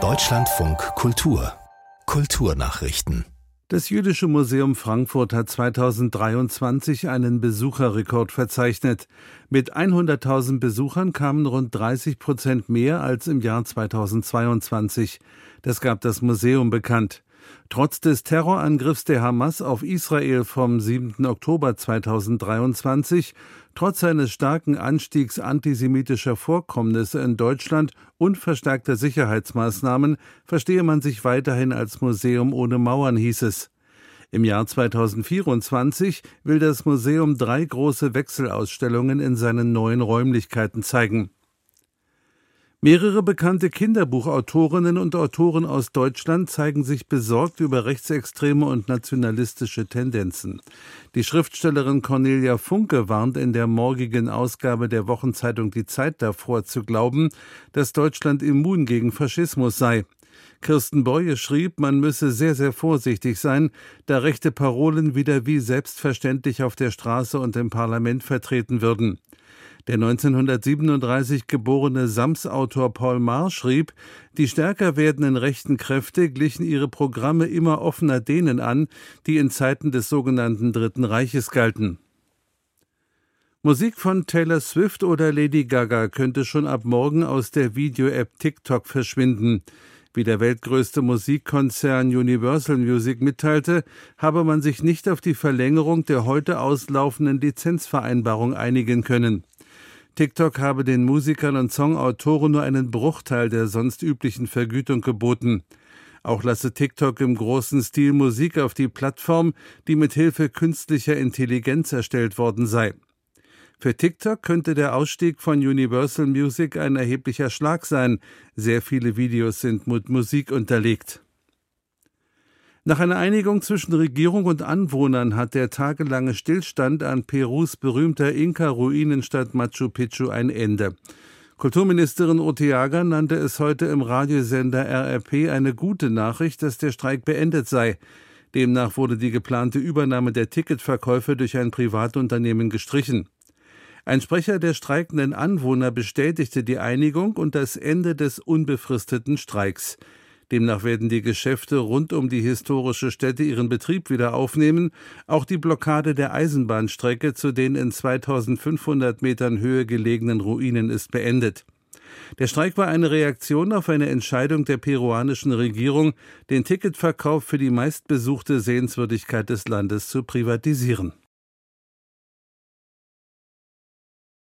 Deutschlandfunk Kultur Kulturnachrichten das Jüdische Museum Frankfurt hat 2023 einen Besucherrekord verzeichnet. Mit 100.000 Besuchern kamen rund 30 Prozent mehr als im Jahr 2022. Das gab das Museum bekannt. Trotz des Terrorangriffs der Hamas auf Israel vom 7. Oktober 2023, trotz eines starken Anstiegs antisemitischer Vorkommnisse in Deutschland und verstärkter Sicherheitsmaßnahmen verstehe man sich weiterhin als Museum ohne Mauern, hieß es. Im Jahr 2024 will das Museum drei große Wechselausstellungen in seinen neuen Räumlichkeiten zeigen. Mehrere bekannte Kinderbuchautorinnen und Autoren aus Deutschland zeigen sich besorgt über rechtsextreme und nationalistische Tendenzen. Die Schriftstellerin Cornelia Funke warnt in der morgigen Ausgabe der Wochenzeitung Die Zeit davor zu glauben, dass Deutschland immun gegen Faschismus sei. Kirsten Beue schrieb, man müsse sehr, sehr vorsichtig sein, da rechte Parolen wieder wie selbstverständlich auf der Straße und im Parlament vertreten würden. Der 1937 geborene Sams-Autor Paul Maar schrieb, die stärker werdenden rechten Kräfte glichen ihre Programme immer offener denen an, die in Zeiten des sogenannten Dritten Reiches galten. Musik von Taylor Swift oder Lady Gaga könnte schon ab morgen aus der Video-App TikTok verschwinden. Wie der weltgrößte Musikkonzern Universal Music mitteilte, habe man sich nicht auf die Verlängerung der heute auslaufenden Lizenzvereinbarung einigen können. TikTok habe den Musikern und Songautoren nur einen Bruchteil der sonst üblichen Vergütung geboten. Auch lasse TikTok im großen Stil Musik auf die Plattform, die mit Hilfe künstlicher Intelligenz erstellt worden sei. Für TikTok könnte der Ausstieg von Universal Music ein erheblicher Schlag sein. Sehr viele Videos sind mit Musik unterlegt. Nach einer Einigung zwischen Regierung und Anwohnern hat der tagelange Stillstand an Perus berühmter Inka-Ruinenstadt Machu Picchu ein Ende. Kulturministerin Oteaga nannte es heute im Radiosender RRP eine gute Nachricht, dass der Streik beendet sei. Demnach wurde die geplante Übernahme der Ticketverkäufe durch ein Privatunternehmen gestrichen. Ein Sprecher der streikenden Anwohner bestätigte die Einigung und das Ende des unbefristeten Streiks. Demnach werden die Geschäfte rund um die historische Stätte ihren Betrieb wieder aufnehmen. Auch die Blockade der Eisenbahnstrecke zu den in 2500 Metern Höhe gelegenen Ruinen ist beendet. Der Streik war eine Reaktion auf eine Entscheidung der peruanischen Regierung, den Ticketverkauf für die meistbesuchte Sehenswürdigkeit des Landes zu privatisieren.